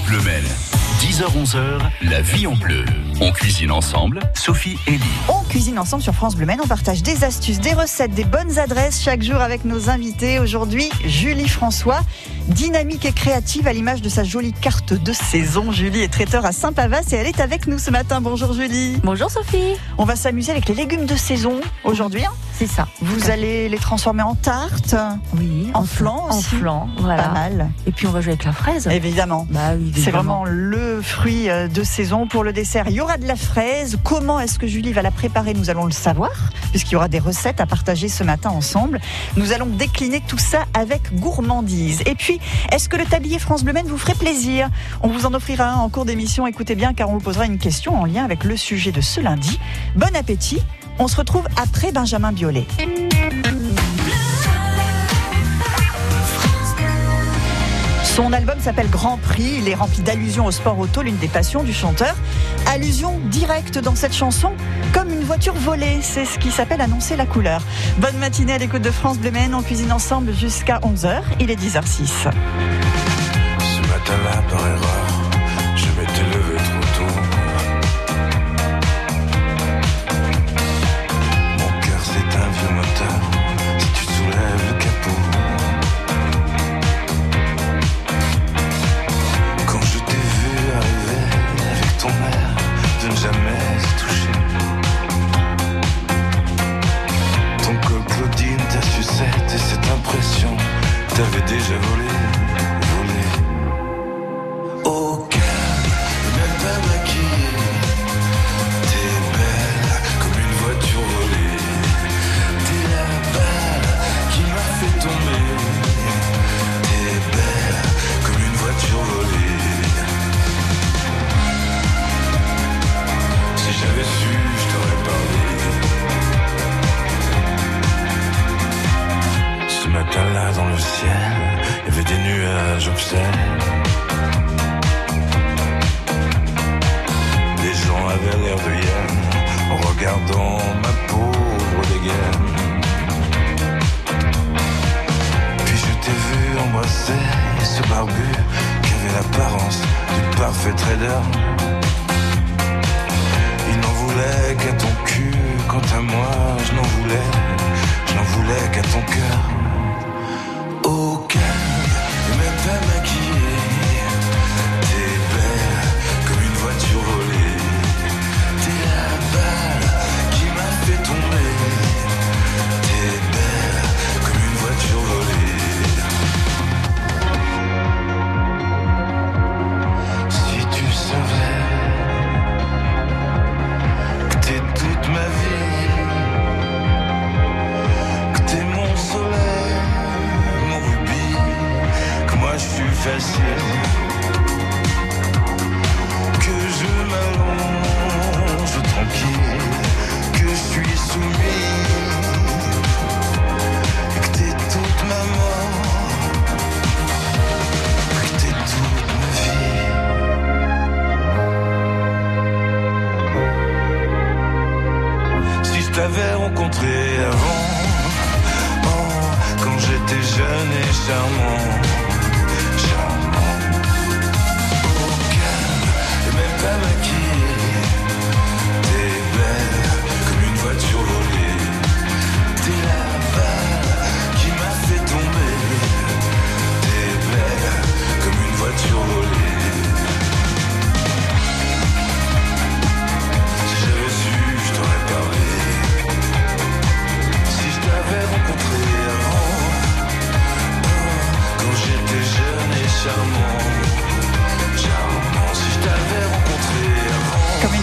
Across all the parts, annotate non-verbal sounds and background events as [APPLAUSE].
France Bleu Maine. 10h-11h, la vie en bleu. On cuisine ensemble, Sophie et Lee. On cuisine ensemble sur France Bleu Maine. On partage des astuces, des recettes, des bonnes adresses chaque jour avec nos invités. Aujourd'hui, Julie François, dynamique et créative à l'image de sa jolie carte de saison. Julie est traiteur à Saint-Pavas et elle est avec nous ce matin. Bonjour Julie. Bonjour Sophie. On va s'amuser avec les légumes de saison aujourd'hui. hein. C'est ça. Vous allez les transformer en tarte, Oui. en flan En aussi. flan, voilà. Pas mal. Et puis on va jouer avec la fraise. Évidemment. Bah oui, C'est vraiment le fruit euh, de saison pour le dessert. Il y aura de la fraise. Comment est-ce que Julie va la préparer? Nous allons le savoir, puisqu'il y aura des recettes à partager ce matin ensemble. Nous allons décliner tout ça avec gourmandise. Et puis, est-ce que le tablier France Bleu vous ferait plaisir? On vous en offrira un en cours d'émission. Écoutez bien, car on vous posera une question en lien avec le sujet de ce lundi. Bon appétit. On se retrouve après Benjamin Biolay. Son album s'appelle Grand Prix. Il est rempli d'allusions au sport auto, l'une des passions du chanteur. Allusion directe dans cette chanson, comme une voiture volée. C'est ce qui s'appelle annoncer la couleur. Bonne matinée à l'écoute de France Bleu. On cuisine ensemble jusqu'à 11h. Il est 10h06. Ce matin-là, par erreur,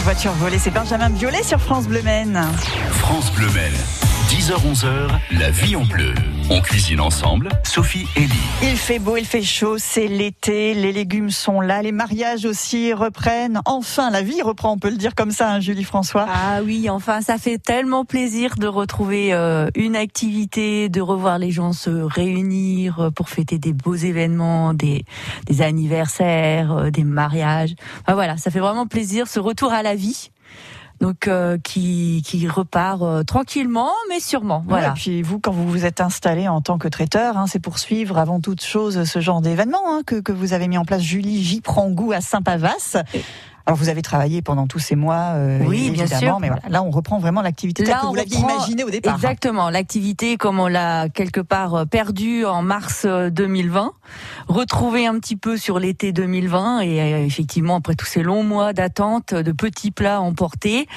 avant. Comme une voiture volée, c'est Benjamin Biolay sur France Bleu Maine. France Bleu Maine. 10h-11h, la vie en bleu. On cuisine ensemble, Sophie et Lee. Il fait beau, il fait chaud, c'est l'été, les légumes sont là, les mariages aussi reprennent. Enfin, la vie reprend, on peut le dire comme ça, hein, Julie François. Ah oui, enfin, ça fait tellement plaisir de retrouver euh, une activité, de revoir les gens se réunir euh, pour fêter des beaux événements, des, des anniversaires, euh, des mariages. Enfin, voilà, ça fait vraiment plaisir, ce retour à la vie. Donc euh, qui, qui repart euh, tranquillement, mais sûrement. Voilà. et puis vous, quand vous vous êtes installé en tant que traiteur, hein, c'est pour suivre avant toute chose ce genre d'événement hein, que, que vous avez mis en place. Julie, j'y prends goût à Saint-Pavas. Alors vous avez travaillé pendant tous ces mois, euh, Oui, bien évidemment, sûr. mais voilà, là on reprend vraiment l'activité que vous l'aviez imaginée au départ. Exactement, l'activité comme on l'a quelque part euh, perdue en mars euh, 2020, retrouver un petit peu sur l'été 2020 et euh, effectivement après tous ces longs mois d'attente de petits plats emportés,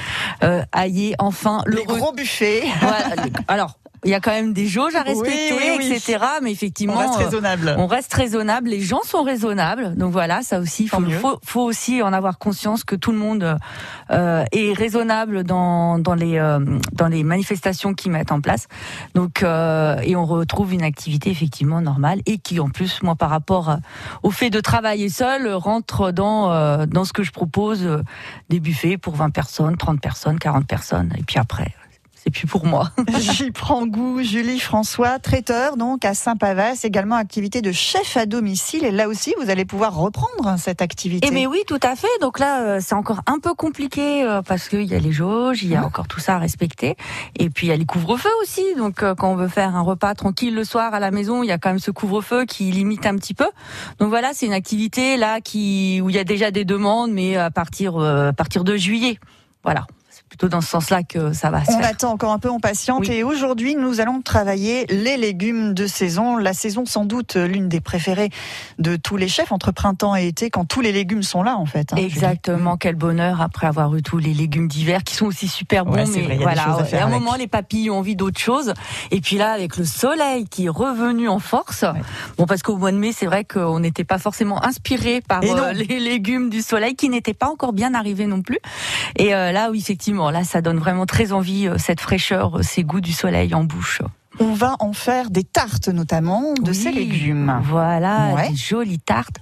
euh, aillé enfin le Les gros buffets, Voilà, [LAUGHS] alors il y a quand même des jauges à respecter, oui, oui. etc. Mais effectivement, on reste euh, raisonnable. on reste raisonnable, les gens sont raisonnables, donc voilà, ça aussi, faut, faut, faut aussi en avoir conscience que tout le monde euh, est raisonnable dans, dans les euh, dans les manifestations qu'ils mettent en place. Donc euh, et on retrouve une activité effectivement normale et qui en plus, moi, par rapport à- au fait de travailler seul, rentre dans euh, dans ce que je propose, euh, des buffets pour 20 personnes, 30 personnes, 40 personnes, et puis après, c'est plus pour moi. [LAUGHS] J'y prends goût. Julie François, traiteur donc à Saint-Pavas, également activité de chef à domicile. Et là aussi, vous allez pouvoir reprendre cette activité. Eh mais oui, tout à fait. Donc là, euh, c'est encore un peu compliqué euh, parce qu'il y a les jauges, il y a encore tout ça à respecter. Et puis il y a les couvre-feux aussi. Donc euh, quand on veut faire un repas tranquille le soir à la maison, il y a quand même ce couvre-feu qui limite un petit peu. Donc voilà, c'est une activité là qui où il y a déjà des demandes, mais à partir à partir de juillet. Voilà, plutôt dans ce sens-là que ça va se On faire. attend encore un peu, on patiente. Oui. Et aujourd'hui, nous allons travailler les légumes de saison. La saison, sans doute, l'une des préférées de tous les chefs entre printemps et été, quand tous les légumes sont là, en fait. hein. Exactement, quel bonheur après avoir eu tous les légumes d'hiver qui sont aussi super bons. Ouais, mais vrai, il y a des voilà, à à un avec. moment les papilles ont envie d'autre chose. Et puis là, avec le soleil qui est revenu en force, bon parce qu'au mois de mai, c'est vrai qu'on n'était pas forcément inspiré par euh, [LAUGHS] les légumes du soleil qui n'étaient pas encore bien arrivés non plus. Et euh, là, oui, effectivement, là, ça donne vraiment très envie euh, cette fraîcheur, euh, ces goûts du soleil en bouche. On va en faire des tartes, notamment, de Oui, ces légumes. Voilà, Ouais. des jolies tartes.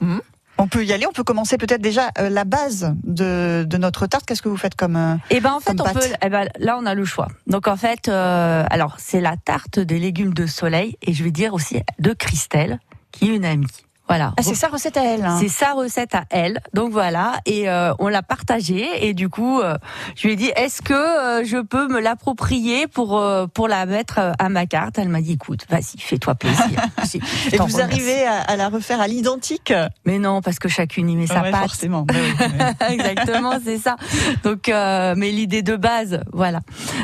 On peut y aller, on peut commencer peut-être déjà euh, la base de, de notre tarte. Qu'est-ce que vous faites comme... euh, Eh ben en fait on pâte. peut eh ben, là on a le choix. Donc en fait euh, alors c'est la tarte des légumes de soleil et je vais dire aussi de Christelle qui est une amie. Voilà. Ah, c'est sa recette à elle. hein. C'est sa recette à elle. Donc voilà, et euh, on l'a partagée et du coup, euh, je lui ai dit est-ce que euh, je peux me l'approprier pour euh, pour la mettre euh, à ma carte? Elle m'a dit écoute, vas-y, fais-toi plaisir. [LAUGHS] Dit, Et vous remercie. arrivez à, à la refaire à l'identique? Mais non, parce que chacune y met sa Ouais, patte. forcément. [LAUGHS] Exactement, c'est ça. Donc, euh, mais l'idée de base, voilà.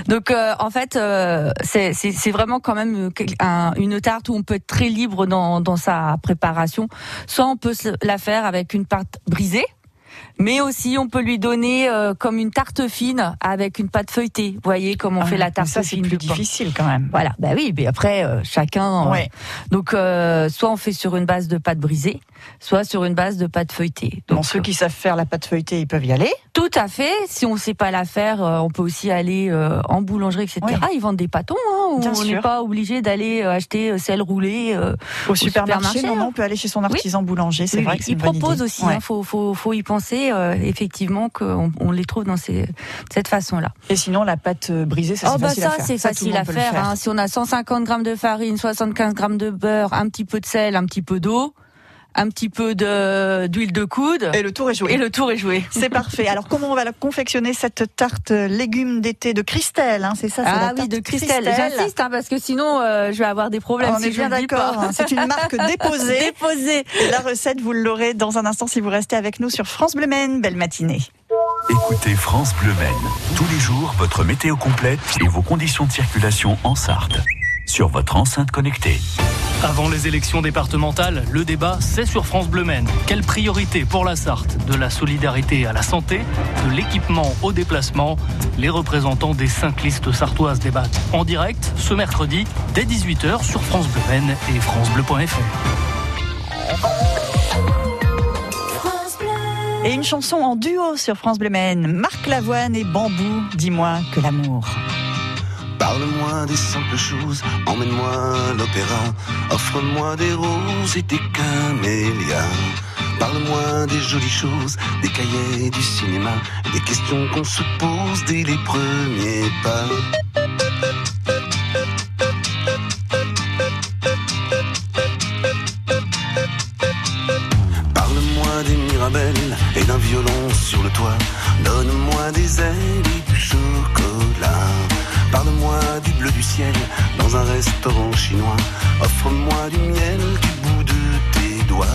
Donc, euh, en fait, euh, c'est vraiment quand même un- une tarte où on peut être très libre dans, dans sa préparation. Soit on peut la faire avec une pâte brisée. Mais aussi, on peut lui donner euh, comme une tarte fine avec une pâte feuilletée. Vous voyez comment on Ah, fait la tarte ça, c'est fine plus du pain. difficile quand même. Voilà, bah oui, mais après euh, chacun. euh, Ouais. Donc euh, soit on fait sur une base de pâte brisée, soit sur une base de pâte feuilletée. Bon, Donc ceux qui savent faire la pâte feuilletée, ils peuvent y aller. tout à fait. Si on sait pas la faire, euh, on peut aussi aller euh, en boulangerie, etc. Oui. Ils vendent des pâtons. Hein, Bien on n'est pas obligé d'aller euh, acheter euh, sel roulé. euh, Au, supermarché, supermarché, non, non, hein. on peut aller chez son artisan boulanger. C'est oui, vrai que c'est Ils une bonne proposent idée. aussi. Ouais. Il faut, faut, faut y penser euh, effectivement qu'on on les trouve dans ces, cette façon-là. Et sinon, la pâte euh, brisée, ça, Oh c'est bah facile ça à faire. c'est Ça, facile à faire. hein. Si on a 150 grammes de farine, 75 grammes de beurre, un petit peu de sel, un petit peu d'eau, un petit peu de d'huile de coude, Et le tour est joué. et le tour est joué. C'est parfait. Alors, comment on va la confectionner cette tarte euh, légumes d'été de Christelle hein, C'est ça, c'est la Ah oui, de Christelle. J'insiste hein, parce que sinon euh, je vais avoir des problèmes. On si est je bien d'accord. hein. C'est une marque [LAUGHS] déposée. Déposée. Et la recette, vous l'aurez dans un instant si vous restez avec nous sur France Bleu Maine. Belle matinée. Écoutez France Bleu Maine. Tous les jours, votre météo complète et vos conditions de circulation en Sarthe. Sur votre enceinte connectée. Avant les élections départementales, le débat, c'est sur France Bleu Maine. Quelle priorité pour la Sarthe De la solidarité à la santé, de l'équipement au déplacement? Les représentants des cinq listes sartoises débattent en direct ce mercredi dès 18h sur France Bleu Maine et francebleu.fr. Et une chanson en duo sur France Bleu Maine. Marc Lavoine et Bambou, dis-moi que l'amour. Parle-moi des simples choses, emmène-moi à l'opéra, offre-moi des roses et des camélias. Parle-moi des jolies choses, des cahiers du cinéma, des questions qu'on se pose dès les premiers pas. Parle-moi des mirabelle et d'un violon sur le toit. Donne-moi des ailes et du chocolat. Parle-moi du bleu du ciel dans un restaurant chinois. Offre-moi du miel du bout de tes doigts.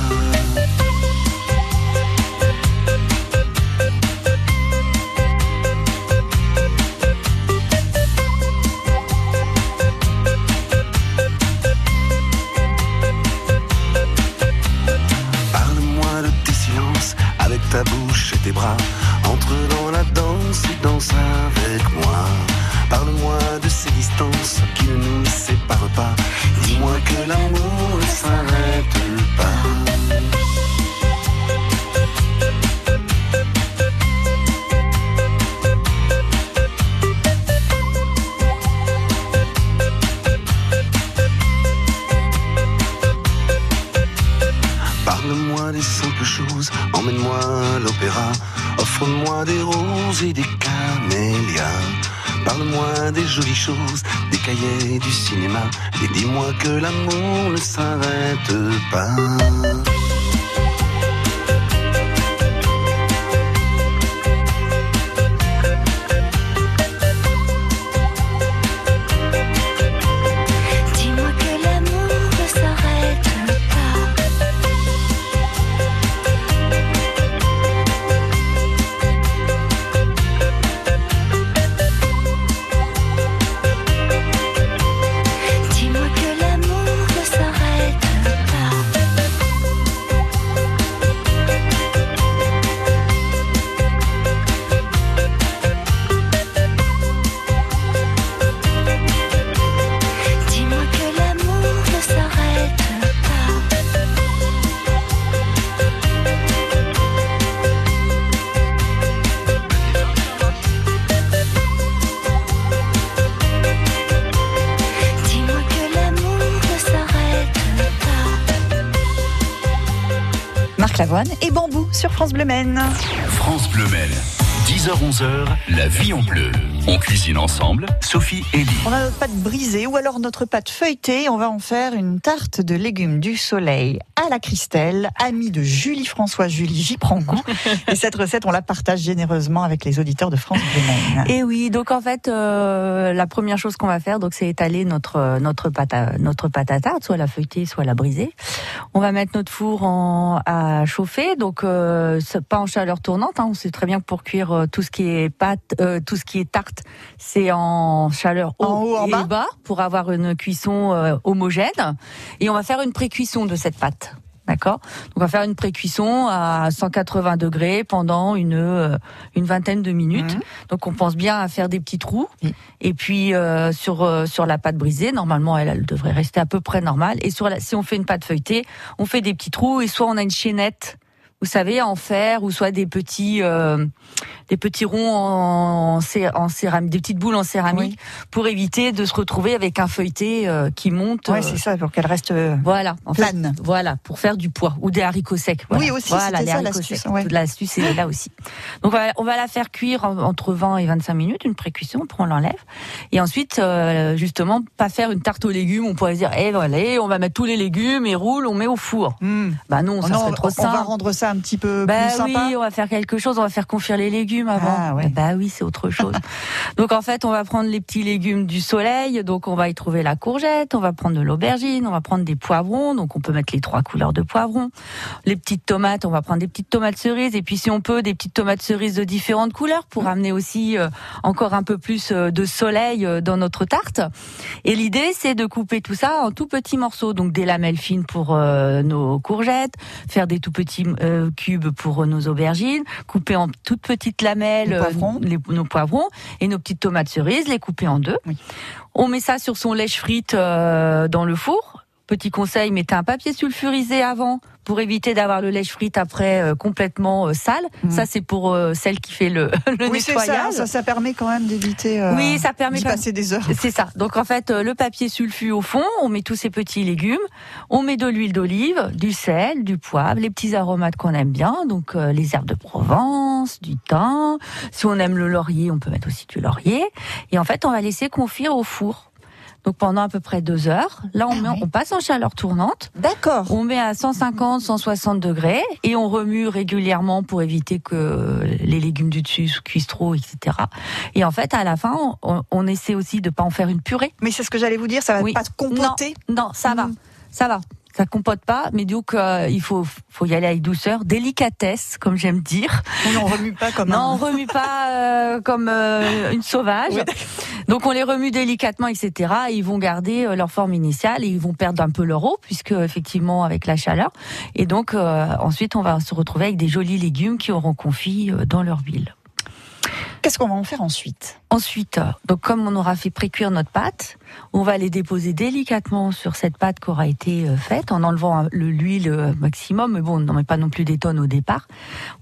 Et Bambou sur France Bleu Maine. France Bleu Maine. 10h-11h, la vie en bleu. On cuisine ensemble, Sophie et Lee. On a notre pâte brisée ou alors notre pâte feuilletée. On va en faire une tarte de légumes du soleil à la Christelle, amie de Julie François. Julie, j'y prends goût. Et cette recette, on la partage généreusement avec les auditeurs de France Bleu. Et oui, donc en fait, euh, la première chose qu'on va faire, donc c'est étaler notre notre pâte à, notre pâte à tarte, soit la feuilletée, soit la brisée. On va mettre notre four en, à chauffer, donc euh, pas en chaleur tournante. Hein, on sait très bien que pour cuire euh, tout ce qui est pâte, euh, tout ce qui est tarte, c'est en chaleur haut, En haut, en et bas pour avoir une cuisson euh, homogène. Et on va faire une pré-cuisson de cette pâte. D'accord? Donc on va faire une pré-cuisson à 180 degrés pendant une euh, une vingtaine de minutes. Mhm. Donc on pense bien à faire des petits trous. Et puis euh, sur euh, sur la pâte brisée, normalement elle, elle devrait rester à peu près normale. Et sur la, si on fait une pâte feuilletée, on fait des petits trous et soit on a une chaînette, vous savez, en fer ou soit des petits euh, des petits ronds en, en céramique, des petites boules en céramique pour éviter de se retrouver avec un feuilleté euh, qui monte. Ouais, euh, c'est ça, pour qu'elle reste euh, voilà, en fait, plane. voilà, pour faire du poids ou des haricots secs. Voilà. Oui, aussi, voilà, les ça, haricots l'astuce, secs. ouais. L'astuce est là aussi. Donc on va, on va la faire cuire en- entre 20 et 25 minutes, une pré-cuisson, puis on l'enlève. Et ensuite, euh, justement, pas faire une tarte aux légumes. On pourrait se dire, eh voilà, on va mettre tous les légumes et roule, on met au four. Hmm. Bah non, ça non, serait trop on, on simple. va rendre ça un petit peu Bah plus sympa. oui, on va faire quelque chose, on va faire confire les légumes avant. Ah ouais. Bah oui, c'est autre chose. [LAUGHS] donc en fait, on va prendre les petits légumes du soleil, donc on va y trouver la courgette, on va prendre de l'aubergine, on va prendre des poivrons, donc on peut mettre les trois couleurs de poivrons. Les petites tomates, on va prendre des petites tomates cerises et puis si on peut des petites tomates cerises de différentes couleurs pour amener aussi euh, encore un peu plus euh, de soleil euh, dans notre tarte. Et l'idée, c'est de couper tout ça en tout petits morceaux, donc des lamelles fines pour euh, nos courgettes, faire des tout petits euh, cubes pour nos aubergines, couper en toutes petites lamelles Les euh, poivrons. les- nos poivrons et nos petites tomates cerises, les couper en deux. Oui. On met ça sur son lèche frite euh, dans le four. Petit conseil, mettez un papier sulfurisé avant pour éviter d'avoir le lèche frite après euh, complètement euh, sale. Mhm. Ça, c'est pour euh, celle qui fait le, [LAUGHS] le Oui, c'est ça, nettoyage. ça, ça permet quand même d'éviter Oui, ça permet même- passer des heures. C'est ça. Donc en fait, le papier sulfu au fond, on met tous ces petits légumes, on met de l'huile d'olive, du sel, du poivre, les petits aromates qu'on aime bien, donc les herbes de Provence, du thym. Si on aime le laurier, on peut mettre aussi du laurier. Et en fait, on va laisser confire au four. Donc pendant à peu près deux heures. Là, on, Ah met, on passe en chaleur tournante. D'accord. On met à 150, 160 degrés et on remue régulièrement pour éviter que les légumes du dessus se cuisent trop, etc. Et en fait, à la fin, on, on essaie aussi de pas en faire une purée. Mais c'est ce que j'allais vous dire, ça va Oui. pas compoter. Non, ça va, Mm. ça va. Ça compote pas, mais donc euh, il faut faut y aller avec douceur, délicatesse, comme j'aime dire. Oui, on remue pas comme Non, on remue pas euh, comme euh, une sauvage. Oui, Donc on les remue délicatement, etc. Et ils vont garder euh, leur forme initiale et ils vont perdre un peu leur eau, puisque effectivement avec la chaleur. Et donc euh, ensuite on va se retrouver avec des jolis légumes qui auront confit euh, dans leur huile. Qu'est-ce qu'on va en faire ensuite? Ensuite, euh, donc comme on aura fait précuire notre pâte, on va les déposer délicatement sur cette pâte qui aura été euh, faite en enlevant le- l'huile euh, maximum, mais bon, on n'en met pas non plus des tonnes au départ.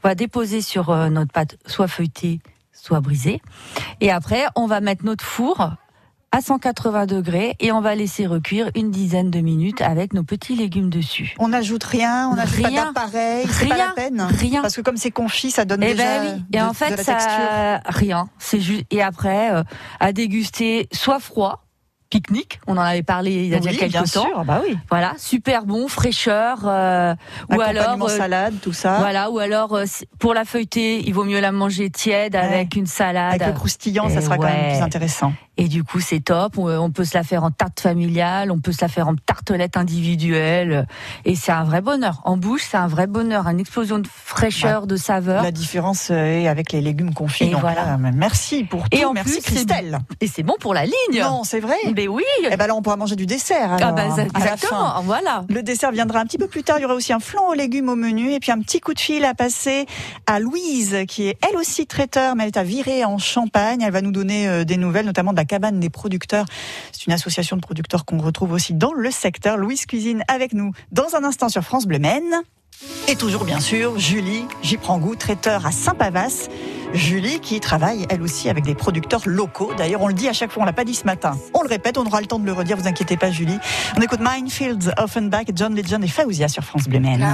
On va déposer sur euh, notre pâte soit feuilletée, soit brisée. Et après, on va mettre notre four à 180 degrés et on va laisser recuire une dizaine de minutes avec nos petits légumes dessus. On n'ajoute rien, on n'ajoute pas Rien. d'appareil, c'est pas la peine. Rien. Parce que comme c'est confit, ça donne Eh déjà ben oui. Et de, en de fait, la texture. ça, rien. C'est juste. Et après, euh, à déguster, soit froid, pique-nique. On en avait parlé il y a oui, déjà bien quelques temps. sûr, bah oui. Voilà, super bon, fraîcheur. euh, ou alors, euh, salade, tout ça. voilà, ou alors euh, pour la feuilleter, il vaut mieux la manger tiède avec une salade. Avec le croustillant, ça sera quand même plus intéressant. Et du coup, c'est top. On, on peut se la faire en tarte familiale, on peut se la faire en tartelette individuelle. Et c'est un vrai bonheur. En bouche, c'est un vrai bonheur, une explosion de fraîcheur, de saveur. La différence euh, est avec les légumes confits. Et donc voilà. là, merci pour Et tout. en Merci plus, Christelle. Et c'est bon pour la ligne. Non, c'est vrai. Mais oui. Eh ben là, on pourra manger du dessert. Ah Alors, bah, à la fin. exactement. Voilà. Le dessert viendra un petit peu plus tard. Il y aura aussi un flan aux légumes au menu et puis un petit coup de fil à passer à Louise, qui est elle aussi traiteur, mais elle est à Viré en Champagne. Elle va nous donner euh, des nouvelles, notamment de la cabane des producteurs. C'est une association de producteurs qu'on retrouve aussi dans le secteur. Louise Cuisine avec nous dans un instant sur France Bleu Maine. Et toujours bien sûr, Julie, j'y prends goût, traiteur à Saint-Pavas. Julie qui travaille elle aussi avec des producteurs locaux. D'ailleurs, on le dit à chaque fois, on l'a pas dit ce matin. On le répète, on aura le temps de le redire, vous inquiétez pas Julie. On écoute Minefields, Offenbach, John Legend et Faouzia sur France Bleu Maine.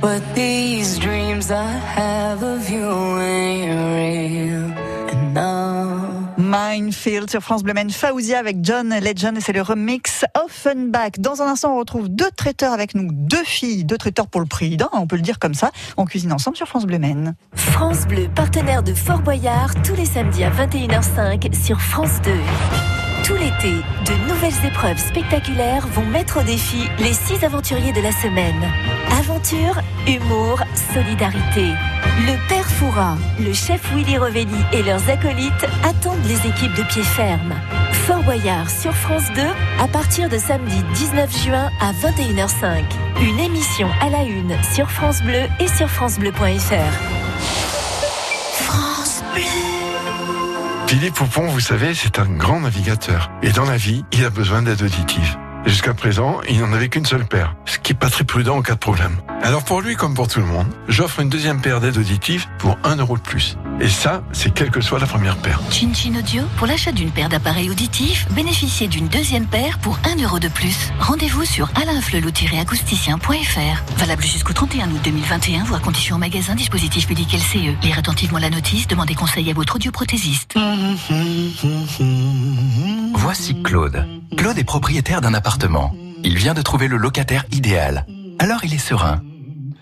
But these dreams I have of you ain't real. Minefield sur France Bleu Faouzia avec John Legend et c'est le remix Offenbach. Dans un instant, on retrouve deux traiteurs avec nous, deux filles, deux traiteurs pour le prix d'un, on peut le dire comme ça. On cuisine ensemble sur France Bleu Maine. France Bleu, partenaire de Fort Boyard, tous les samedis à 21h05 sur France 2. Tout l'été, de nouvelles épreuves spectaculaires vont mettre au défi les six aventuriers de la semaine. Aventure, humour, solidarité. Le Père Fouras, le chef Willy Revelli et leurs acolytes attendent les équipes de pied ferme. Fort Boyard sur France 2 à partir de samedi 19 juin à 21h05. Une émission à la une sur France Bleu et sur francebleu.fr. France Bleu. Philippe Poupon, vous savez, c'est un grand navigateur. Et dans la vie, il a besoin d'aide auditive. Jusqu'à présent, il n'en avait qu'une seule paire, ce qui est pas très prudent en cas de problème. Alors pour lui comme pour tout le monde, j'offre une deuxième paire d'aides auditives pour 1 euro de plus. Et ça, c'est quelle que soit la première paire. Chin Chin Audio, pour l'achat d'une paire d'appareils auditifs, bénéficiez d'une deuxième paire pour 1 euro de plus. Rendez-vous sur alainflelou-acousticien.fr. Valable jusqu'au 31 août 2021, voire conditions au magasin dispositif médical CE. Lire attentivement la notice, demandez conseil à votre audioprothésiste. Voici Claude. Claude est propriétaire d'un appartement. Il vient de trouver le locataire idéal. Alors il est serein.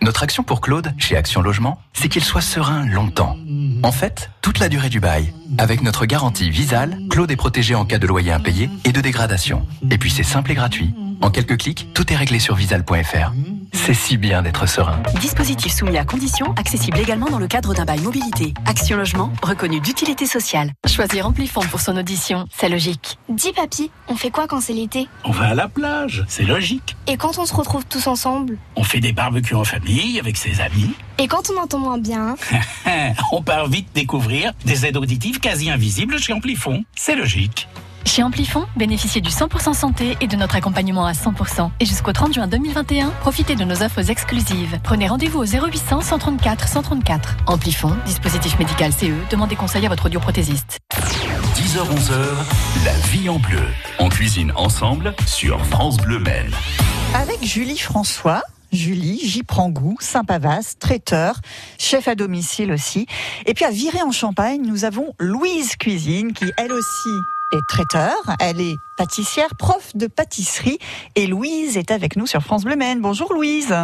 Notre action pour Claude, chez Action Logement, c'est qu'il soit serein longtemps. En fait, toute la durée du bail. Avec notre garantie Visal, Claude est protégé en cas de loyer impayé et de dégradation. Et puis c'est simple et gratuit. En quelques clics, tout est réglé sur visal.fr. C'est si bien d'être serein. Dispositif soumis à conditions, accessible également dans le cadre d'un bail mobilité. Action Logement, reconnu d'utilité sociale. Choisir Amplifon pour son audition, c'est logique. Dis papy, on fait quoi quand c'est l'été? On va à la plage, c'est logique. Et quand on se retrouve tous ensemble? On fait des barbecues en famille avec ses amis. Et quand on entend moins bien [LAUGHS] On part vite découvrir des aides auditives quasi invisibles chez Amplifon. C'est logique. Chez Amplifon, bénéficiez du 100% santé et de notre accompagnement à 100%. Et jusqu'au 30 juin 2021, profitez de nos offres exclusives. Prenez rendez-vous au 0800 134 134. Amplifon, dispositif médical CE, demandez conseil à votre audioprothésiste. 10h-11h, la vie en bleu. On cuisine ensemble sur France Bleu Maine. Avec Julie François. Julie, j'y prends goût, Saint-Pavas, traiteur, chef à domicile aussi. Et puis à Virer en Champagne, nous avons Louise Cuisine qui elle aussi est traiteur, elle est pâtissière, prof de pâtisserie et Louise est avec nous sur France Bleu Maine. Bonjour Louise.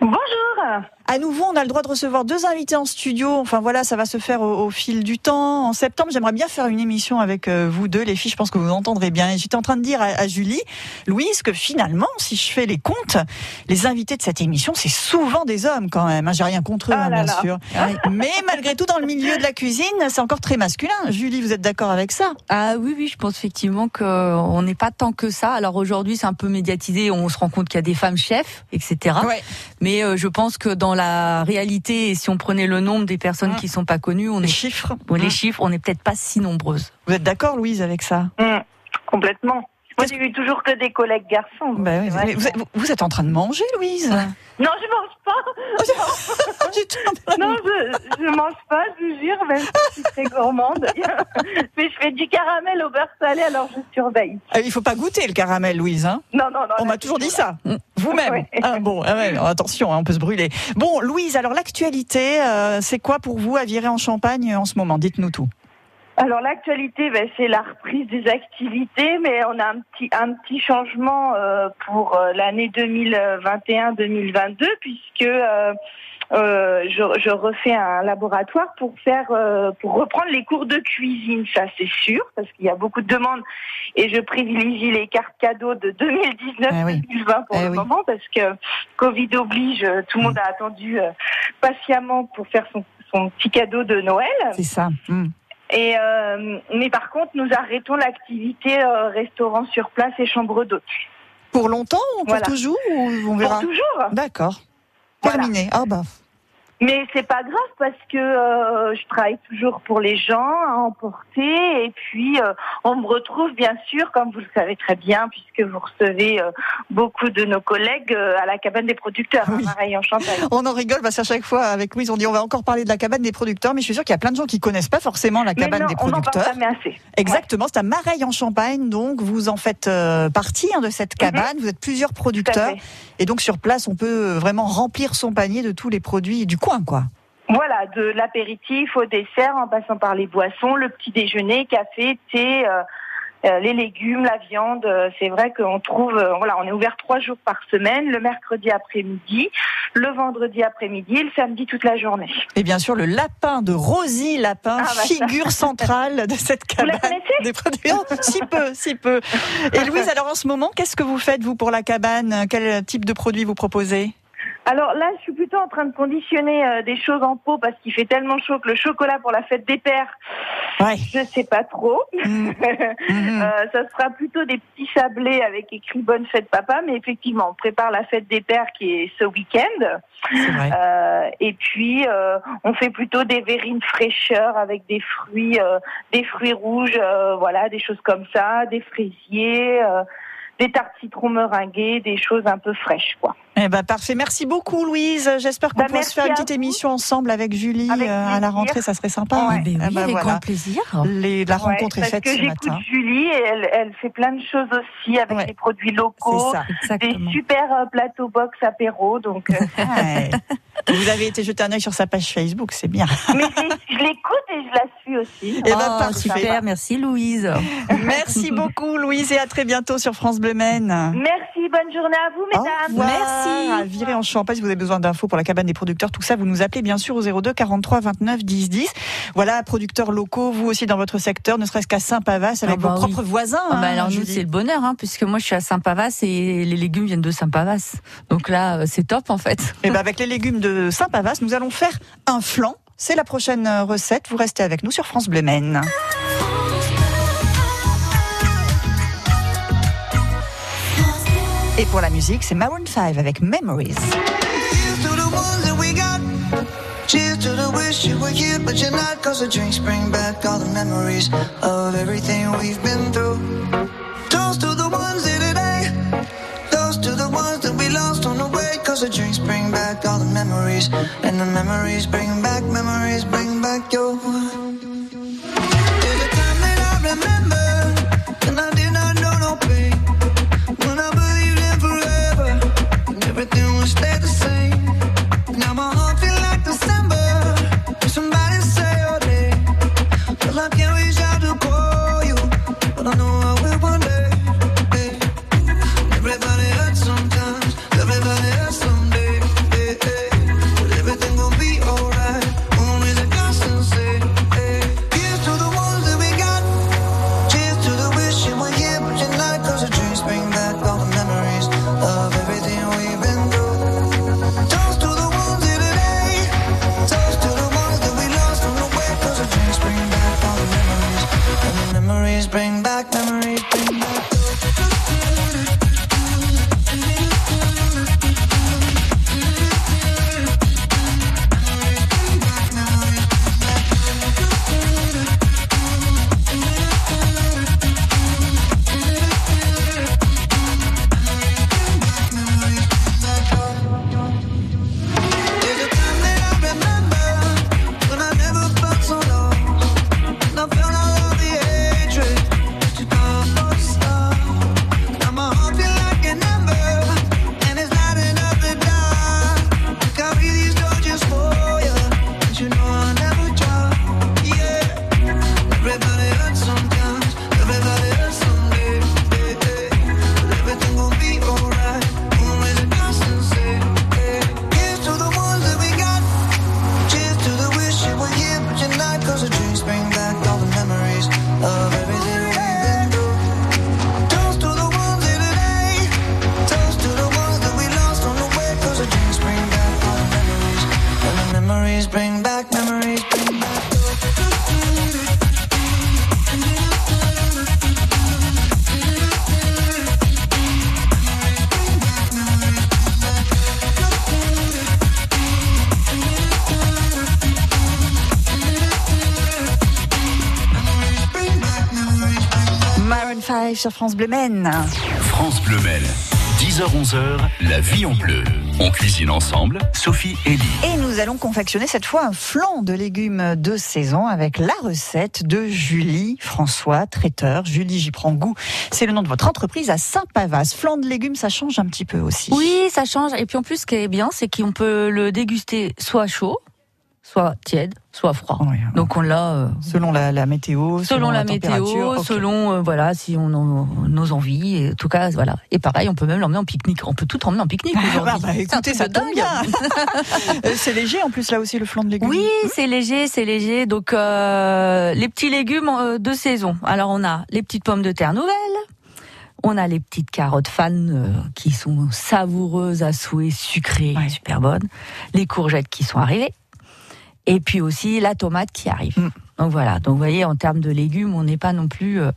Bonjour. À nouveau, on a le droit de recevoir deux invités en studio. Enfin voilà, ça va se faire au, au fil du temps. En septembre, j'aimerais bien faire une émission avec euh, vous deux, les filles. Je pense que vous entendrez bien. J'étais en train de dire à, à, Julie, Louise, que finalement, si je fais les comptes, les invités de cette émission, c'est souvent des hommes quand même. J'ai rien contre eux, ah hein, là bien là. sûr. Mais malgré tout, dans le milieu de la cuisine, c'est encore très masculin. Julie, vous êtes d'accord avec ça? Ah oui, oui, je pense effectivement qu'on n'est pas tant que ça. Alors aujourd'hui, c'est un peu médiatisé. On se rend compte qu'il y a des femmes chefs, etc. Ouais. Mais euh, je pense que dans la réalité, et si on prenait le nombre des personnes qui sont pas connues, on Les est chiffres. bon, les Mmh. chiffres, on n'est peut-être pas si nombreuses. Vous êtes d'accord, Louise, avec ça? Hum, complètement. Moi, j'ai eu toujours que des collègues garçons. Bah oui, vous, vrai vous que- êtes, vous êtes en train de manger, Louise Non, je mange pas. [LAUGHS] non, je, je mange pas, je vous jure, même si je suis très gourmande. [LAUGHS] Mais je fais du caramel au beurre salé, alors je surveille. Ah, Il faut pas goûter le caramel, Louise. Hein Non, non, non. on m'a toujours dit ça. Vous-même. [LAUGHS] Ouais. Ah, bon, ah ouais, attention, hein, on peut se brûler. Bon, Louise, alors l'actualité, euh, c'est quoi pour vous à virer en Champagne en ce moment? Dites-nous tout. Alors l'actualité, ben, c'est la reprise des activités, mais on a un petit un petit changement euh, pour euh, l'année 2021-2022 puisque euh, euh, je, je refais un laboratoire pour faire euh, pour reprendre les cours de cuisine, ça c'est sûr, parce qu'il y a beaucoup de demandes et je privilégie les cartes cadeaux de 2019-2020 pour Eh le oui. moment parce que Covid oblige, tout le monde a attendu euh, patiemment pour faire son, son petit cadeau de Noël. C'est ça. Hmm. Et euh, mais par contre, nous arrêtons l'activité euh, restaurant sur place et chambre d'hôte. Pour longtemps ou pour Voilà. toujours ou on verra Pour toujours. D'accord. Terminé. Ah bah. Mais c'est pas grave parce que euh, je travaille toujours pour les gens à emporter et puis euh, on me retrouve bien sûr, comme vous le savez très bien, puisque vous recevez euh, beaucoup de nos collègues euh, à la cabane des producteurs, Mareille en Champagne. On en rigole parce qu'à chaque fois avec Louise, on dit on va encore parler de la cabane des producteurs, mais je suis sûre qu'il y a plein de gens qui connaissent pas forcément la Mais cabane non, des on n'en producteurs. parle jamais assez. Exactement, c'est à Mareille en Champagne, donc vous en faites euh, partie hein, de cette cabane. Vous êtes plusieurs producteurs, et donc sur place, on peut vraiment remplir son panier de tous les produits du coin, quoi. Voilà, de l'apéritif au dessert, en passant par les boissons, le petit déjeuner, café, thé, euh, euh, les légumes, la viande. Euh, C'est vrai qu'on trouve, euh, voilà, on est ouvert trois jours par semaine, le mercredi après-midi, le vendredi après-midi et le samedi toute la journée. Et bien sûr, le lapin de Rosy Lapin, Ah, bah figure centrale de cette cabane des produits. Oh, si peu, si peu. Et Louise, alors en ce moment, qu'est-ce que vous faites vous pour la cabane? Quel type de produit vous proposez? Alors là, je suis plutôt en train de conditionner euh, des choses en pot parce qu'il fait tellement chaud que le chocolat pour la fête des pères, je sais pas trop. [LAUGHS] Euh, ça sera plutôt des petits sablés avec écrit Bonne fête papa, mais effectivement, on prépare la fête des pères qui est ce week-end. Euh, et puis, euh, on fait plutôt des verrines fraîcheur avec des fruits, euh, des fruits rouges, euh, voilà, des choses comme ça, des fraisiers, euh, des tartes citron meringuées, des choses un peu fraîches, quoi. Eh ben parfait, merci beaucoup Louise. J'espère qu'on Bah, pourra se faire une petite émission ensemble avec Julie Avec euh, à la rentrée, ça serait sympa. Ouais. hein. Ben oui, Eh ben avec voilà. grand plaisir. Les- la Ouais, rencontre est parce faite que ce j'écoute matin. Julie et elle, elle fait plein de choses aussi avec des produits locaux, C'est ça, des super euh, plateaux box apéro. Donc, euh, [LAUGHS] Ouais. Vous avez été jeter un œil sur sa page Facebook, c'est bien. [LAUGHS] mais je, l'écoute et je la suis aussi. Eh ben, Oh, parfait. super, merci Louise. Merci beaucoup Louise et à très bientôt sur France Bleu Maine. Merci, bonne journée à vous, mesdames. Merci. À virer en Champagne, si vous avez besoin d'infos pour la cabane des producteurs, tout ça, vous nous appelez bien sûr au 02 43 29 10 10. Voilà, producteurs locaux, vous aussi dans votre secteur, ne serait-ce qu'à Saint-Pavas, avec Ah bah vos oui. propres voisins. Ah bah hein, alors nous c'est le bonheur hein, puisque moi je suis à Saint-Pavas et les légumes viennent de Saint-Pavas. Donc là euh, c'est top en fait. [LAUGHS] Et ben avec les légumes de Saint-Pavas, nous allons faire un flan. C'est la prochaine euh, recette. Vous restez avec nous sur France Bleu Maine. Et pour la musique, c'est Maroon 5 avec Memories. Cheers to the wish you were here, but you're not. Cause the drinks bring back all the memories of everything we've been through. Toast to the ones here today. Toast to the ones that we lost on the way. Cause the drinks bring back all the memories. And the memories bring back, memories bring back your. Arrive sur France Bleu Maine. France Bleu Maine. 10h-11h, la vie en bleu. On cuisine ensemble, Sophie et Lee. Et nous allons confectionner cette fois un flan de légumes de saison avec la recette de Julie François, traiteur. Julie, j'y prends goût. C'est le nom de votre entreprise à Saint-Pavas. Flan de légumes, ça change un petit peu aussi. Oui, ça change. Et puis en plus, ce qui est bien, c'est qu'on peut le déguster soit chaud, soit tiède, soit froid. Donc on l'a euh, Selon la, la météo, selon, la, météo, température. Ok. selon euh, voilà si on a nos envies. Et en tout cas, voilà. Et pareil, on peut même l'emmener en pique-nique. On peut tout emmener en pique-nique aujourd'hui. Ah bah, C'est un écoutez, ça tombe bien. [LAUGHS] Euh, c'est léger en plus là aussi le flan de légumes. Oui, c'est léger, c'est léger. Donc euh, les petits légumes de saison. Alors on a les petites pommes de terre nouvelles. On a les petites carottes fan euh, qui sont savoureuses à souhait, sucrées, super bonnes. Les courgettes qui sont arrivées. Et puis aussi la tomate qui arrive. Mm. Donc voilà. Donc vous voyez, en termes de légumes, on n'est pas non plus euh,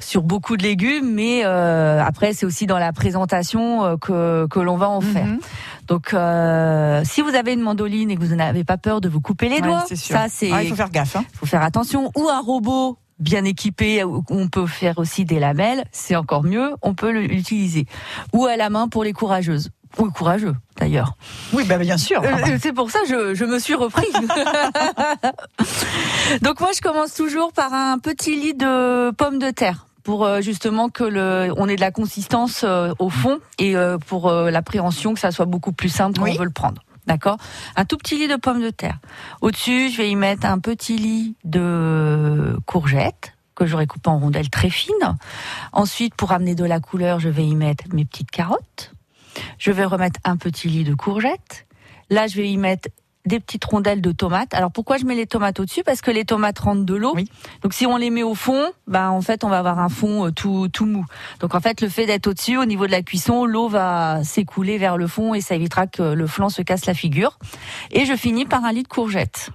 sur beaucoup de légumes, mais euh, après c'est aussi dans la présentation euh, que que l'on va en faire. Mhm. Donc euh, si vous avez une mandoline et que vous n'avez pas peur de vous couper les Ouais, doigts, c'est sûr. ça c'est Ah, il faut faire gaffe. hein. faut faire attention. Ou un robot bien équipé, où on peut faire aussi des lamelles, c'est encore mieux, on peut l'utiliser. Ou à la main pour les courageuses. Ou courageux, d'ailleurs. Oui, bah, bien sûr. Euh, C'est pour ça que je, je me suis repris. [LAUGHS] Donc moi, je commence toujours par un petit lit de pommes de terre pour euh, justement que le on ait de la consistance euh, au fond et euh, pour euh, l'appréhension que ça soit beaucoup plus simple quand Oui. on veut le prendre. D'accord? Un tout petit lit de pommes de terre. Au-dessus, je vais y mettre un petit lit de courgettes que j'aurai coupé en rondelles très fines. Ensuite, pour amener de la couleur, je vais y mettre mes petites carottes. Je vais remettre un petit lit de courgettes. Là, je vais y mettre des petites rondelles de tomates. Alors pourquoi je mets les tomates au-dessus? Parce que les tomates rentrent de l'eau. Donc si on les met au fond, ben en fait on va avoir un fond euh, tout tout mou. Donc en fait le fait d'être au-dessus, au niveau de la cuisson, l'eau va s'écouler vers le fond et ça évitera que le flanc se casse la figure. Et je finis par un lit de courgettes.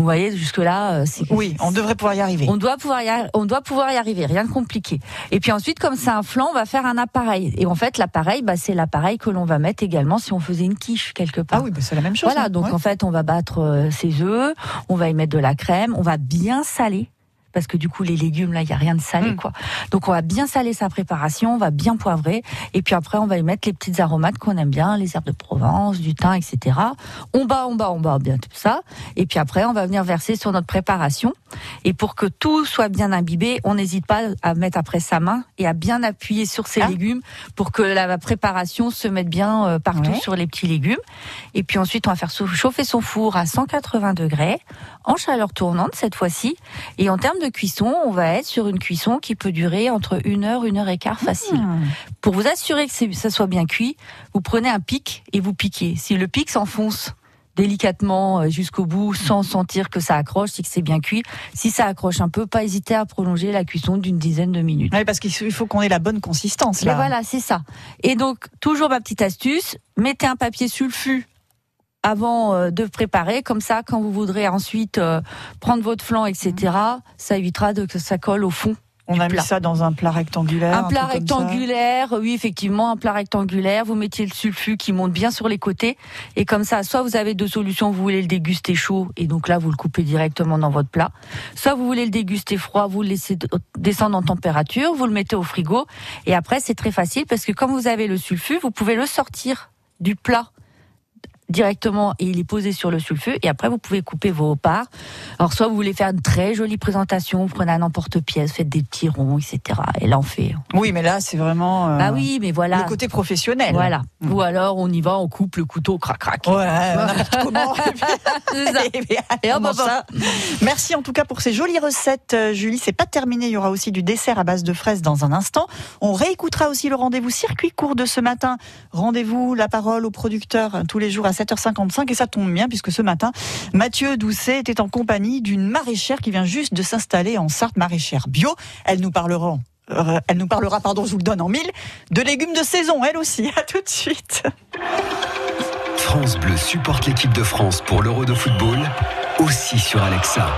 Vous voyez, jusque-là, euh, c'est. Oui, on devrait pouvoir y arriver. On doit pouvoir y, arri- on doit pouvoir y arriver, rien de compliqué. Et puis ensuite, comme c'est un flanc, on va faire un appareil. Et en fait, l'appareil, bah, c'est l'appareil que l'on va mettre également si on faisait une quiche quelque part. Ah oui, bah, c'est la même chose. Voilà, hein. donc Ouais. en fait, on va battre euh, ses œufs, on va y mettre de la crème, on va bien saler. Parce que du coup, les légumes, là, il y a rien de Mm. salé, quoi. Donc, on va bien saler sa préparation, on va bien poivrer. Et puis après, on va y mettre les petites aromates qu'on aime bien, les herbes de Provence, du thym, etc. On bat, on bat, on bat bien tout ça. Et puis après, on va venir verser sur notre préparation. Et pour que tout soit bien imbibé, on n'hésite pas à mettre après sa main et à bien appuyer sur Ah. ces légumes pour que la préparation se mette bien euh, partout Ouais. sur les petits légumes. Et puis ensuite, on va faire chauffer son four à 180 degrés, en chaleur tournante cette fois-ci. Et en termes de cuisson, on va être sur une cuisson qui peut durer entre une heure, une heure et quart facile. Hmm. Pour vous assurer que ça soit bien cuit, vous prenez un pic et vous piquez. Si le pic s'enfonce délicatement euh, jusqu'au bout sans sentir que ça accroche, c'est que c'est bien cuit. Si ça accroche un peu, pas hésiter à prolonger la cuisson d'une dizaine de minutes. Ouais, parce qu'il faut- qu'on ait la bonne consistance. Mais Là. voilà, c'est ça. Et donc, toujours ma petite astuce, mettez un papier sulfu avant euh, de préparer, comme ça, quand vous voudrez ensuite euh, prendre votre flan, etc., ça évitera de, que ça colle au fond. On a mis ça dans un plat rectangulaire. Un plat rectangulaire, oui, effectivement, un plat rectangulaire. Vous mettiez le sulfu qui monte bien sur les côtés. Et comme ça, soit vous avez deux solutions, vous voulez le déguster chaud, et donc là, vous le coupez directement dans votre plat. Soit vous voulez le déguster froid, vous le laissez de- descendre en température, vous le mettez au frigo. Et après, c'est très facile parce que comme vous avez le sulfu, vous pouvez le sortir du plat directement et il est posé sur le sulfu et après vous pouvez couper vos parts. Alors soit vous voulez faire une très jolie présentation, vous prenez un emporte-pièce, faites des petits ronds, etc. Et là on fait. Oui, mais là, c'est vraiment. euh, Bah oui, mais voilà. Le côté professionnel. Voilà. Ou alors on y va, on coupe le couteau, crac crac. Ouais, [LAUGHS] comment. [LAUGHS] Et on ça? Merci en tout cas pour ces jolies recettes, euh, Julie. C'est pas terminé. Il y aura aussi du dessert à base de fraises dans un instant. On réécoutera aussi le rendez-vous circuit court de ce matin. Rendez-vous, la parole au producteur euh, tous les jours à 7h55. Et ça tombe bien puisque ce matin, Mathieu Doucet était en compagnie d'une maraîchère qui vient juste de s'installer en Sarthe, maraîchère bio. Elle nous parlera. euh, Elle nous parlera, pardon, je vous le donne en mille, de légumes de saison, elle aussi. [LAUGHS] À tout de suite. France Bleu supporte l'équipe de France pour l'Euro de football, aussi sur Alexa.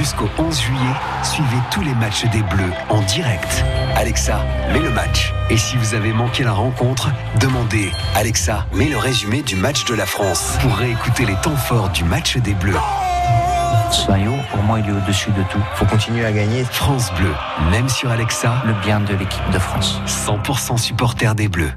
Jusqu'au 11 juillet, suivez tous les matchs des Bleus en direct. Alexa, mets le match. Et si vous avez manqué la rencontre, demandez Alexa, mets le résumé du match de la France pour réécouter les temps forts du match des Bleus. Ce maillot, pour moi, il est au-dessus de tout. Faut continuer à gagner. France Bleu, même sur Alexa, Le bien de l'équipe de France. 100% supporter des Bleus.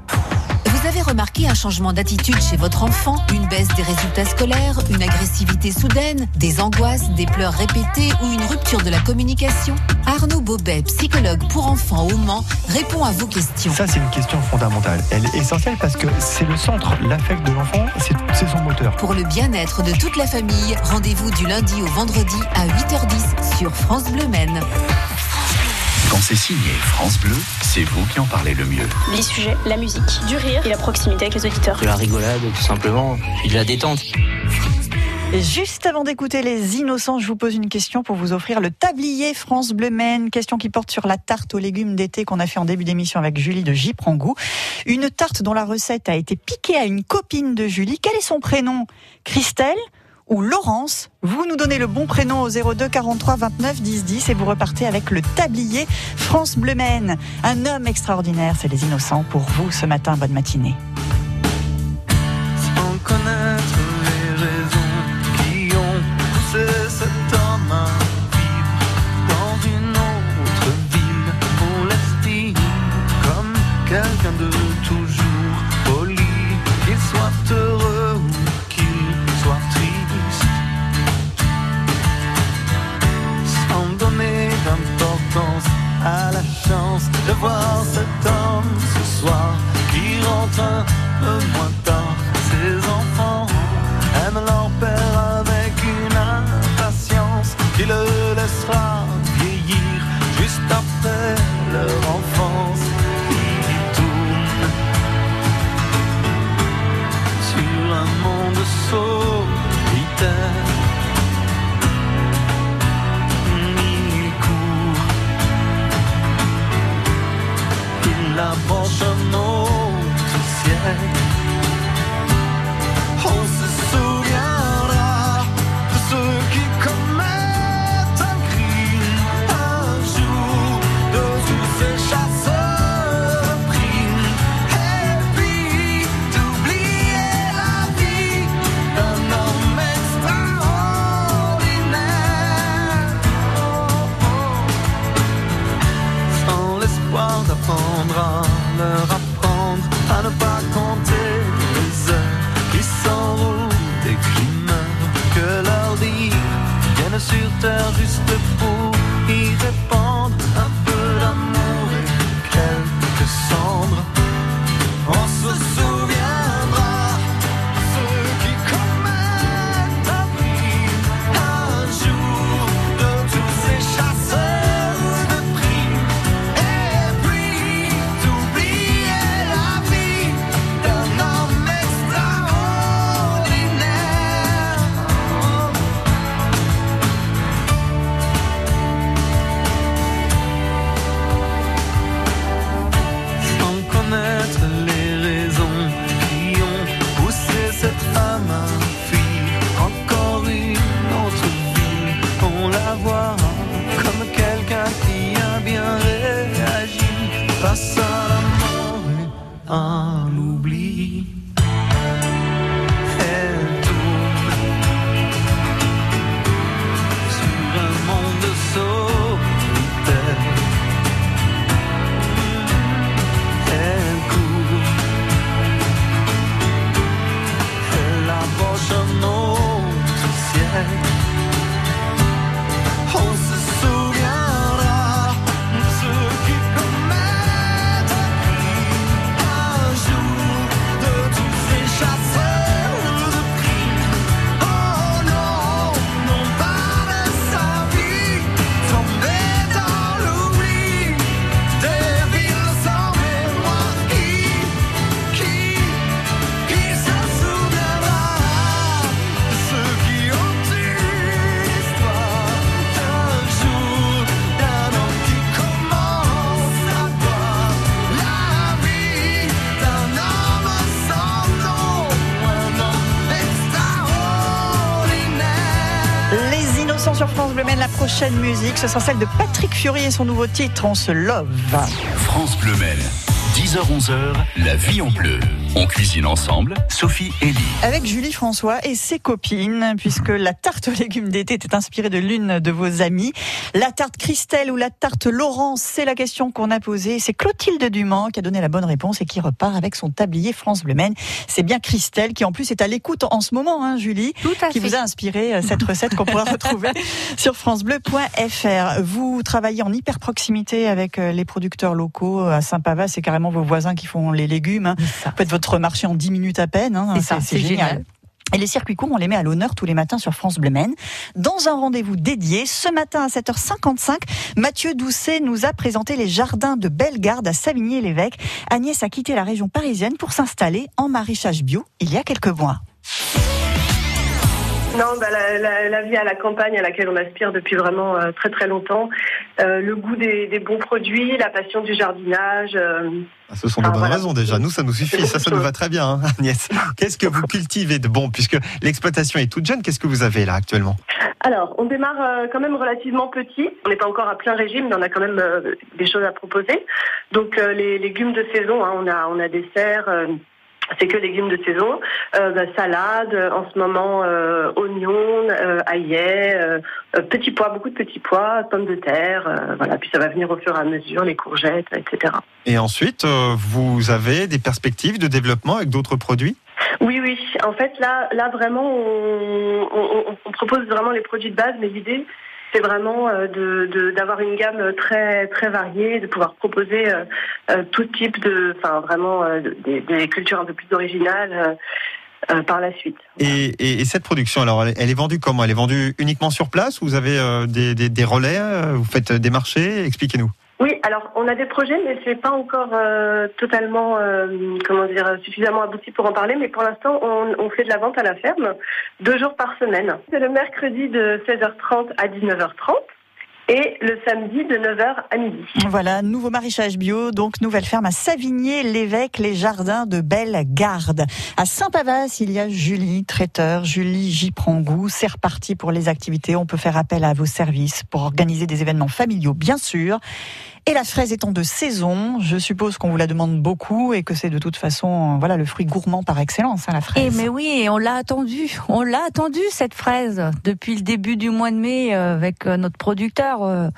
Vous avez remarqué un changement d'attitude chez votre enfant? Une baisse des résultats scolaires Une agressivité soudaine Des angoisses Des pleurs répétées Ou une rupture de la communication? Arnaud Bobet, psychologue pour enfants au Mans, répond à vos questions. Ça, c'est une question fondamentale. Elle est essentielle parce que c'est le centre, l'affect de l'enfant, c'est c'est son moteur. Pour le bien-être de toute la famille, rendez-vous du lundi au vendredi à 8h10 sur France Bleu Maine. Quand c'est signé France Bleu, c'est vous qui en parlez le mieux. Les sujets, la musique, du rire et la proximité avec les auditeurs. De la rigolade, tout simplement, puis de la détente. Et juste avant d'écouter les innocents, je vous pose une question pour vous offrir le tablier France Bleu Maine. Question qui porte sur la tarte aux légumes d'été qu'on a fait en début d'émission avec Julie de Goût. Une tarte dont la recette a été piquée à une copine de Julie. Quel est son prénom? Christelle ou Laurence Vous nous donnez le bon prénom au 02 43 29 10 10 et vous repartez avec le tablier France Bleu. Un homme extraordinaire, c'est les innocents pour vous ce matin. Bonne matinée. Prochaine musique, ce sera celle de Patrick Fury et son nouveau titre, On se love. France Bleu Maine, 10h-11h, la vie en bleu. On cuisine ensemble, Sophie et Lee. Avec Julie François et ses copines, puisque la tarte aux légumes d'été était inspirée de l'une de vos amies. La tarte Christelle ou la tarte Laurence, c'est la question qu'on a posée. C'est Clotilde Dumont qui a donné la bonne réponse et qui repart avec son tablier France Bleu Maine. C'est bien Christelle qui en plus est à l'écoute en ce moment, hein, Julie, qui vous a inspiré euh, cette [LAUGHS] recette qu'on pourra retrouver sur francebleu.fr. Vous travaillez en hyper proximité avec euh, les producteurs locaux à Saint-Pavas, c'est carrément vos voisins qui font les légumes. hein. Vous faites votre marché en 10 minutes à peine. hein. C'est génial. Et les circuits courts, on les met à l'honneur tous les matins sur France Bleu Maine. Dans un rendez-vous dédié, ce matin à 7h55, Mathieu Doucet nous a présenté les jardins de Bellegarde à Savigny-l'Évêque. Agnès a quitté la région parisienne pour s'installer en maraîchage bio il y a quelques mois. Non, bah, la, la- la vie à la campagne à laquelle on aspire depuis vraiment euh, très très longtemps, Euh, le goût des, des bons produits, la passion du jardinage. euh, Ah, Ce sont de bonnes raisons déjà. Nous, ça nous suffit. Ça, ça nous va très bien, hein, [LAUGHS] Agnès. Qu'est-ce que vous cultivez de bon? Puisque l'exploitation est toute jeune, qu'est-ce que vous avez là actuellement? Alors, on démarre quand même relativement petit. On n'est pas encore à plein régime, mais on a quand même des choses à proposer. Donc, les légumes de saison, hein, on a on a des serres. C'est que légumes de saison, euh, bah, salade, euh, en ce moment euh, oignons, euh, aillets, euh, petits pois, beaucoup de petits pois, pommes de terre, voilà. Puis ça va venir au fur et à mesure, les courgettes, etc. Et ensuite, vous avez des perspectives de développement avec d'autres produits? Oui, oui. En fait, là, là vraiment, on- on propose vraiment les produits de base, mais l'idée, c'est vraiment euh, d'avoir une gamme très très variée, de pouvoir proposer euh, euh, tout type de, enfin vraiment des, cultures un peu plus originales par la suite. et, et- et cette production, alors, elle, est vendue comment? Elle est vendue uniquement sur place ou vous avez des, relais Vous faites des marchés? Expliquez-nous. Alors on a des projets, mais c'est pas encore euh, totalement, euh, comment dire, suffisamment abouti pour en parler. Mais pour l'instant, on, fait de la vente à la ferme deux jours par semaine. C'est le mercredi de 16h30 à 19h30 et le samedi de 9h à midi. Voilà, nouveau maraîchage bio, donc nouvelle ferme à Savigné-l'Évêque, les jardins de Bellegarde. À Saint-Pavas, il y a Julie, traiteur. Julie, j'y prends goût. C'est reparti pour les activités. On peut faire appel à vos services pour organiser des événements familiaux, bien sûr. Et la fraise étant de saison, je suppose qu'on vous la demande beaucoup et que c'est de toute façon, voilà, le fruit gourmand par excellence, hein, la Et fraise. mais oui, et on l'a attendu. On l'a attendu cette fraise depuis le début du mois de mai euh, avec euh, notre producteur. euh,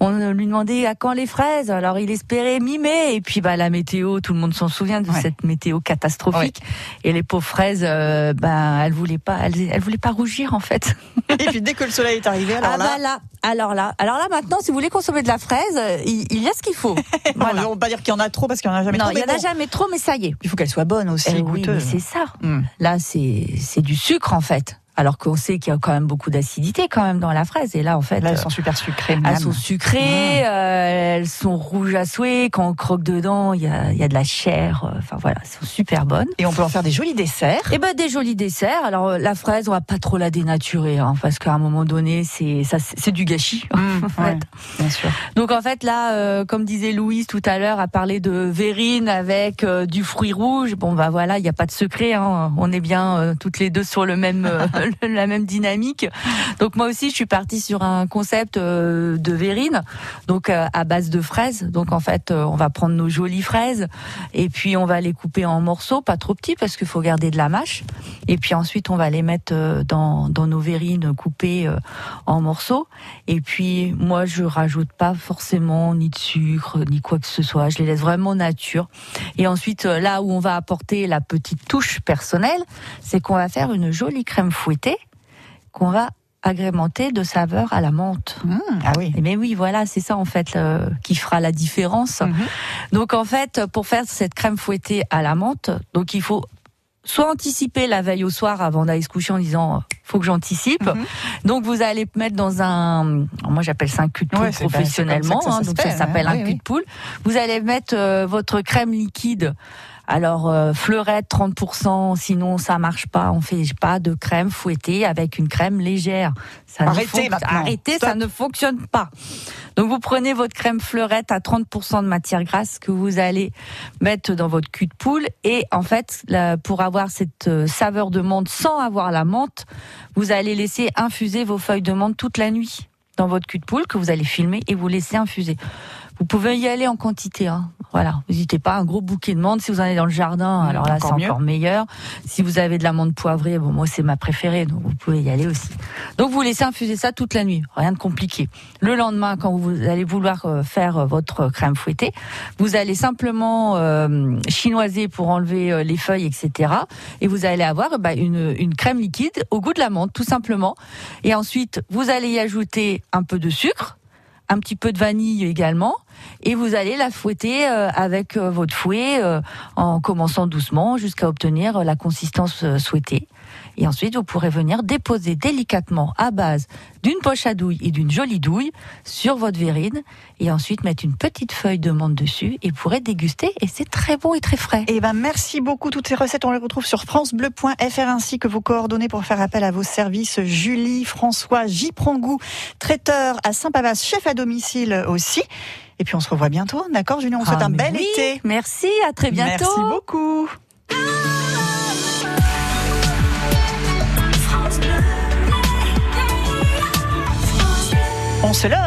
On lui demandait à quand les fraises. Alors il espérait mi-mai et puis bah la météo, tout le monde s'en souvient de cette météo catastrophique. Et les pauvres fraises, euh, ben elles voulaient pas, elles, elles voulaient pas rougir en fait. Et puis dès que le soleil est arrivé, [LAUGHS] alors ah là, bah là, alors là, alors là maintenant, si vous voulez consommer de la fraise, euh, il, il y a ce qu'il faut. [LAUGHS] Voilà. On va pas dire qu'il y en a trop parce qu'il y en a jamais non, trop. il y mais en a bon. jamais trop, mais ça y est. Il faut qu'elle soit bonne aussi, Eh oui, goûteuse. mais c'est ça. Là, c'est c'est du sucre en fait. Alors qu'on sait qu'il y a quand même beaucoup d'acidité quand même dans la fraise. Et là, en fait, Là, elles euh, sont super sucrées. elles sont sucrées, euh, elles sont rouges à souhait. Quand on croque dedans, il y a, il y a de la chair. euh, Enfin voilà, elles sont super bonnes. Et on peut en faire des jolis desserts. Et ben des jolis desserts. Alors euh, la fraise, on va pas trop la dénaturer, hein, parce qu'à un moment donné, c'est ça, c'est du gâchis. [LAUGHS] en fait. bien sûr. Donc en fait là, euh, comme disait Louise tout à l'heure, à parler de verrine avec euh, du fruit rouge. Bon bah voilà, il n'y a pas de secret. Hein, on est bien toutes les deux sur le même [LAUGHS] la même dynamique. Donc moi aussi, je suis partie sur un concept euh, de verrine, donc euh, à base de fraises. Donc en fait, euh, on va prendre nos jolies fraises et puis on va les couper en morceaux, pas trop petits parce qu'il faut garder de la mâche. Et puis ensuite, on va les mettre dans, dans nos verrines coupées en morceaux. Et puis moi, je rajoute pas forcément ni de sucre ni quoi que ce soit. Je les laisse vraiment nature. Et ensuite, là où on va apporter la petite touche personnelle, c'est qu'on va faire une jolie crème fouettée qu'on va agrémenter de saveurs à la menthe. ah oui. Mais oui, voilà, c'est ça en fait le- qui fera la différence. Donc en fait, pour faire cette crème fouettée à la menthe, donc il faut soit anticiper la veille au soir avant d'aller se coucher en disant faut que j'anticipe. Mhm. Donc vous allez mettre dans un, moi j'appelle ça un cul de poule Ouais, professionnellement, ça hein, donc ça fait, s'appelle hein. un Oui, cul de poule. Vous allez mettre euh, votre crème liquide. Alors euh, fleurette 30%, sinon ça marche pas. On fait pas de crème fouettée avec une crème légère. Ça ne Arrêtez. Arrêtez, ça ne fonctionne pas. Donc vous prenez votre crème fleurette à 30% de matière grasse que vous allez mettre dans votre cul de poule et en fait là, pour avoir cette euh, saveur de menthe sans avoir la menthe, vous allez laisser infuser vos feuilles de menthe toute la nuit dans votre cul de poule que vous allez filmer et vous laisser infuser. Vous pouvez y aller en quantité. Hein. Voilà, n'hésitez pas, un gros bouquet de menthe. Si vous en avez dans le jardin, alors là, c'est encore meilleur. Si vous avez de la menthe poivrée, bon, moi, c'est ma préférée, donc vous pouvez y aller aussi. Donc, vous laissez infuser ça toute la nuit. Rien de compliqué. Le lendemain, quand vous allez vouloir euh, faire euh, votre crème fouettée, vous allez simplement euh, chinoiser pour enlever euh, les feuilles, etc. Et vous allez avoir bah, une, une crème liquide au goût de la menthe, tout simplement. Et ensuite, vous allez y ajouter un peu de sucre, un petit peu de vanille également, et vous allez la fouetter euh, avec euh, votre fouet euh, en commençant doucement jusqu'à obtenir la consistance souhaitée. Et ensuite, vous pourrez venir déposer délicatement à base d'une poche à douille et d'une jolie douille sur votre verrine et ensuite mettre une petite feuille de menthe dessus et vous pourrez déguster et c'est très bon et très frais. Eh ben, merci beaucoup. Toutes ces recettes, on les retrouve sur francebleu.fr ainsi que vos coordonnées pour faire appel à vos services. Julie, François, J. Prangou, traiteur à Saint-Pavas, chef à domicile aussi. Et puis on se revoit bientôt, d'accord Julie? On vous souhaite Ah, un bel oui. été. Merci, à très bientôt. Merci beaucoup. On se lève.